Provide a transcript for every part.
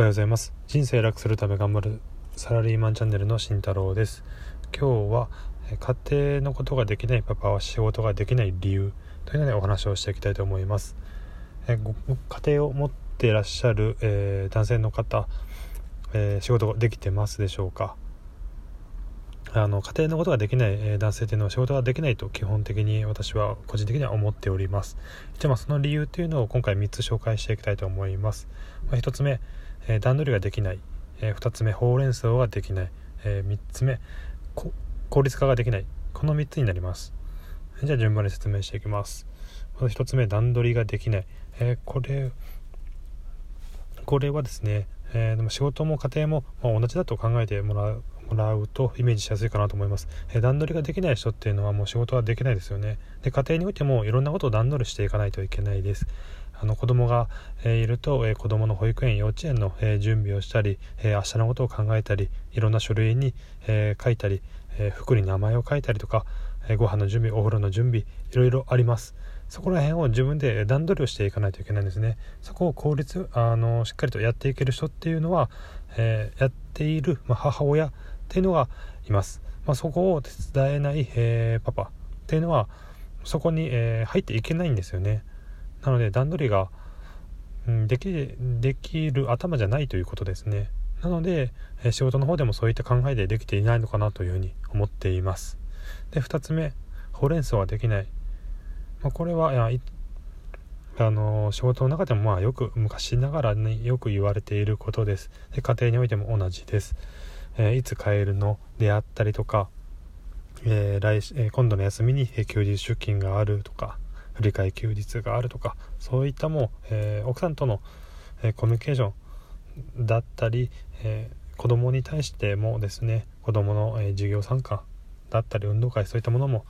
おはようございます。人生楽するため頑張るサラリーマンチャンネルの慎太郎です。今日は家庭のことができないパパは仕事ができない理由というのでお話をしていきたいと思います。えご家庭を持っていらっしゃる、えー、男性の方、えー、仕事ができてますでしょうか？あの家庭のことができない、男性というのは仕事ができないと基本的に私は個人的には思っております。じゃあまあその理由というのを今回3つ紹介していきたいと思います、ま、1つ目、え段取りができない、え2つ目ほうれん草ができない、え3つ目効率化ができない。この3つになります。じゃあ順番に説明していきます。まず1つ目段取りができない、えこれこれはですね、えー、でも仕事も家庭も、ま、同じだと考えてもらうもらうとイメージしやすいかなと思います、えー、段取りができない人っていうのはもう仕事はできないですよね。で家庭においてもいろんなことを段取りしていかないといけないです。あの子供が、えー、いると、えー、子供の保育園幼稚園の、えー、準備をしたり、え明日のことを考えたりいろんな書類に、え書いたり、え服に名前を書いたりとか、えご飯の準備お風呂の準備いろいろあります。そこら辺を自分で段取りをしていかないといけないんですね。そこを効率あのしっかりとやっていける人っていうのは、えやっている、まあ、母親っていうのがいます、まあ、そこを手伝えない、えー、パパ。っていうのはそこに、えー、入っていけないんですよね。なので段取りが、うん、できできる頭じゃないということですね。なので、え、仕事の方でもそういった考えでできていないのかなというふうに思っています。で2つ目ほうれん草はできない、まあ、これはあの仕事の中でもまあよく昔ながらによく言われていることです。で家庭においても同じです。え、いつ帰るのであったりとか、えー、来え、今度の休みに休日出勤があるとか振り替え休日があるとかそういったもう、え奥さんとの、えコミュニケーションだったり、え子供に対してもですね子供の、え授業参加だったり運動会そういったものも、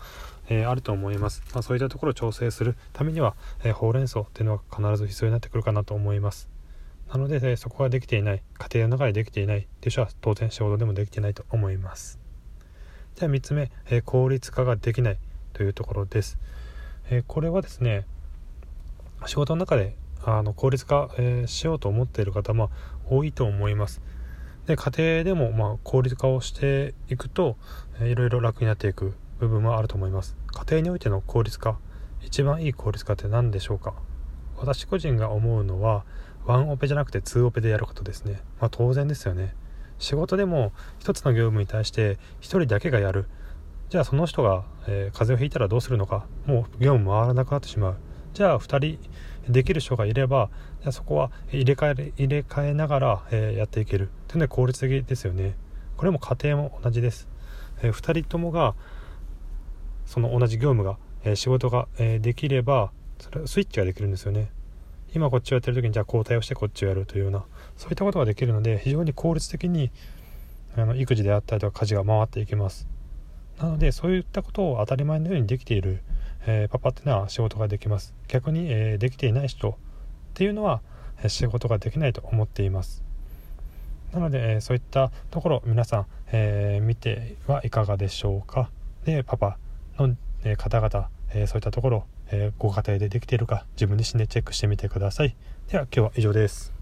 えあると思います、まあ、そういったところを調整するためには、えほうれん草っていうのは必ず必要になってくるかなと思います。なので、そこができていない。家庭の中でできていない。っていう。人は当然仕事でもできてないと思います。じゃあ3つ目、え、効率化ができないというところです、え、これはですね仕事の中であの効率化、え、しようと思っている方も多いと思います。で家庭でもま効率化をしていくと、えー、いろいろ楽になっていく部分もあると思います。家庭においての効率化一番いい効率化って何でしょうか？私個人が思うのはワンオペじゃなくてツーオペでやることですね。まあ当然ですよね。仕事でも1つの業務に対して1人だけがやる。じゃあその人が、えー、風邪をひいたらどうするのか。もう業務回らなくなってしまう。じゃあ2人できる人がいればじゃそこは入れ替え入れ替えながら、えー、やっていける。というのは効率的ですよね。これも家庭も同じです、えー、2人ともがその同じ業務が、え仕事が、えできればそれスイッチができるんですよね。今こっちをやってる時にじゃあ交代をしてこっちをやるというようなそういったことができるので非常に効率的にあの育児であったりとか家事が回っていきます。なのでそういったことを当たり前のようにできている、えー、パパっていうのは仕事ができます。逆に、えー、できていない人っていうのは、え、仕事ができないと思っています。なので、えそういったところ皆さん、え見てはいかがでしょうか。でパパの、え方々、えそういったところえー、ご家庭でできているか自分自身でチェックしてみてください。では今日は以上です。